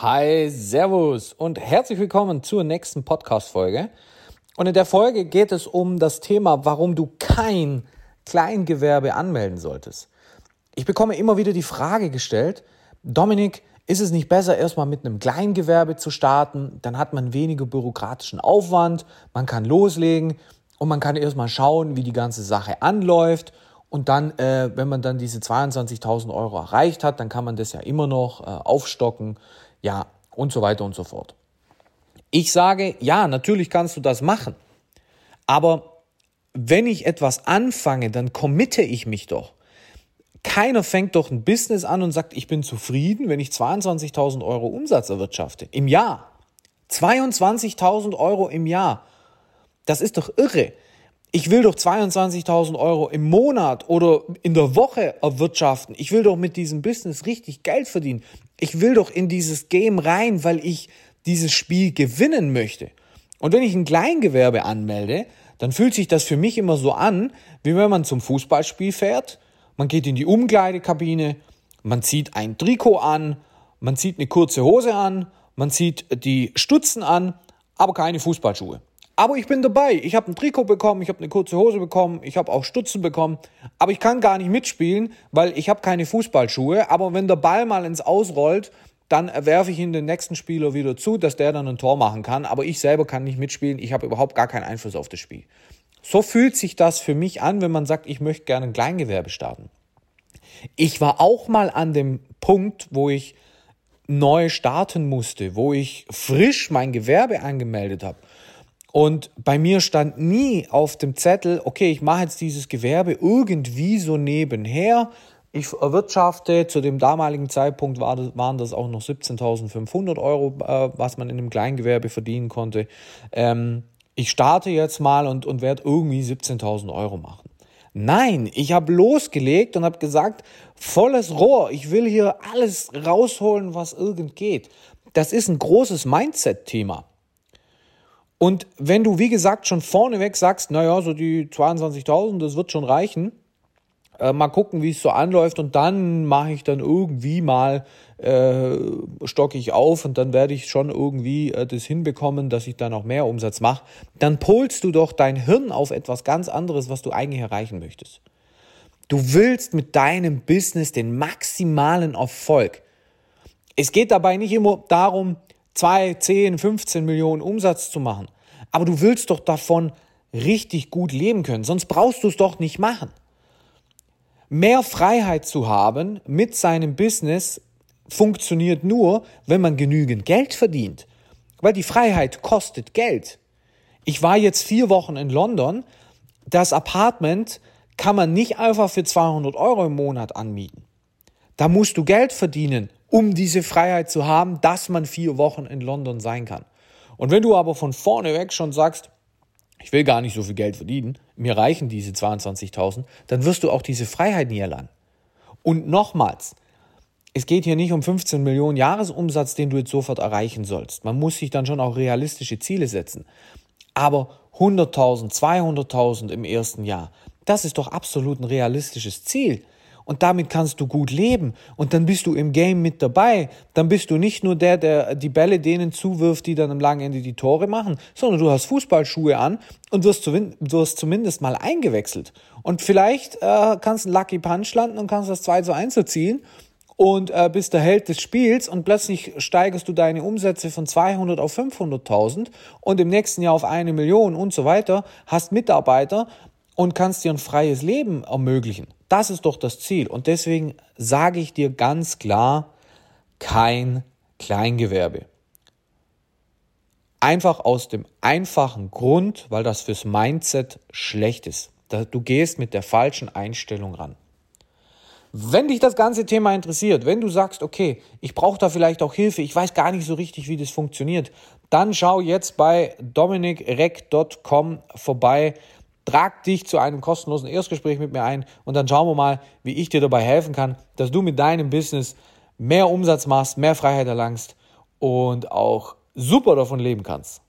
Hi, Servus und herzlich willkommen zur nächsten Podcast-Folge. Und in der Folge geht es um das Thema, warum du kein Kleingewerbe anmelden solltest. Ich bekomme immer wieder die Frage gestellt, Dominik, ist es nicht besser, erstmal mit einem Kleingewerbe zu starten? Dann hat man weniger bürokratischen Aufwand, man kann loslegen und man kann erstmal schauen, wie die ganze Sache anläuft und dann, äh, wenn man dann diese 22.000 Euro erreicht hat, dann kann man das ja immer noch äh, aufstocken, ja, und so weiter und so fort. Ich sage, ja, natürlich kannst du das machen. Aber wenn ich etwas anfange, dann committe ich mich doch. Keiner fängt doch ein Business an und sagt, ich bin zufrieden, wenn ich 22.000 Euro Umsatz erwirtschafte. Im Jahr. 22.000 Euro im Jahr. Das ist doch irre ich will doch 22.000 Euro im Monat oder in der Woche erwirtschaften. Ich will doch mit diesem Business richtig Geld verdienen. Ich will doch in dieses Game rein, weil ich dieses Spiel gewinnen möchte. Und wenn ich ein Kleingewerbe anmelde, dann fühlt sich das für mich immer so an, wie wenn man zum Fußballspiel fährt. Man geht in die Umkleidekabine, man zieht ein Trikot an, man zieht eine kurze Hose an, man zieht die Stutzen an, aber keine Fußballschuhe. Aber ich bin dabei. Ich habe ein Trikot bekommen, ich habe eine kurze Hose bekommen, ich habe auch Stutzen bekommen. Aber ich kann gar nicht mitspielen, weil ich habe keine Fußballschuhe. Aber wenn der Ball mal ins Ausrollt, dann werfe ich ihn den nächsten Spieler wieder zu, dass der dann ein Tor machen kann. Aber ich selber kann nicht mitspielen. Ich habe überhaupt gar keinen Einfluss auf das Spiel. So fühlt sich das für mich an, wenn man sagt, ich möchte gerne ein Kleingewerbe starten. Ich war auch mal an dem Punkt, wo ich neu starten musste, wo ich frisch mein Gewerbe angemeldet habe und bei mir stand nie auf dem Zettel, okay, ich mache jetzt dieses Gewerbe irgendwie so nebenher. Ich erwirtschafte, zu dem damaligen Zeitpunkt war das, waren das auch noch 17.500 Euro, äh, was man in einem Kleingewerbe verdienen konnte. Ähm, ich starte jetzt mal und, und werde irgendwie 17.000 Euro machen. Nein, ich habe losgelegt und habe gesagt, volles Rohr, ich will hier alles rausholen, was irgend geht. Das ist ein großes Mindset-Thema. Und wenn du, wie gesagt, schon vorneweg sagst, naja, so die 22.000, das wird schon reichen, äh, mal gucken, wie es so anläuft und dann mache ich dann irgendwie mal, äh, stocke ich auf und dann werde ich schon irgendwie äh, das hinbekommen, dass ich dann auch mehr Umsatz mache, dann polst du doch dein Hirn auf etwas ganz anderes, was du eigentlich erreichen möchtest. Du willst mit deinem Business den maximalen Erfolg. Es geht dabei nicht immer darum, 2, 10, 15 Millionen Umsatz zu machen. Aber du willst doch davon richtig gut leben können, sonst brauchst du es doch nicht machen. Mehr Freiheit zu haben mit seinem Business funktioniert nur, wenn man genügend Geld verdient. Weil die Freiheit kostet Geld. Ich war jetzt vier Wochen in London. Das Apartment kann man nicht einfach für 200 Euro im Monat anmieten. Da musst du Geld verdienen, um diese Freiheit zu haben, dass man vier Wochen in London sein kann. Und wenn du aber von vorne weg schon sagst, ich will gar nicht so viel Geld verdienen, mir reichen diese 22.000, dann wirst du auch diese Freiheit nie erlangen. Und nochmals, es geht hier nicht um 15 Millionen Jahresumsatz, den du jetzt sofort erreichen sollst. Man muss sich dann schon auch realistische Ziele setzen. Aber 100.000, 200.000 im ersten Jahr, das ist doch absolut ein realistisches Ziel und damit kannst du gut leben und dann bist du im Game mit dabei. Dann bist du nicht nur der, der die Bälle denen zuwirft, die dann am langen Ende die Tore machen, sondern du hast Fußballschuhe an und wirst, zumindest mal eingewechselt. Und vielleicht äh, kannst du einen Lucky Punch landen und kannst das 2 zu 1 erzielen und äh, bist der Held des Spiels und plötzlich steigerst du deine Umsätze von 200 auf 500.000 und im nächsten Jahr auf eine Million und so weiter, hast Mitarbeiter und kannst dir ein freies Leben ermöglichen. Das ist doch das Ziel. Und deswegen sage ich dir ganz klar, kein Kleingewerbe. Einfach aus dem einfachen Grund, weil das fürs Mindset schlecht ist. Du gehst mit der falschen Einstellung ran. Wenn dich das ganze Thema interessiert, wenn du sagst, okay, ich brauche da vielleicht auch Hilfe, ich weiß gar nicht so richtig, wie das funktioniert, dann schau jetzt bei dominikreck.com vorbei. Trag dich zu einem kostenlosen Erstgespräch mit mir ein und dann schauen wir mal, wie ich dir dabei helfen kann, dass du mit deinem Business mehr Umsatz machst, mehr Freiheit erlangst und auch super davon leben kannst.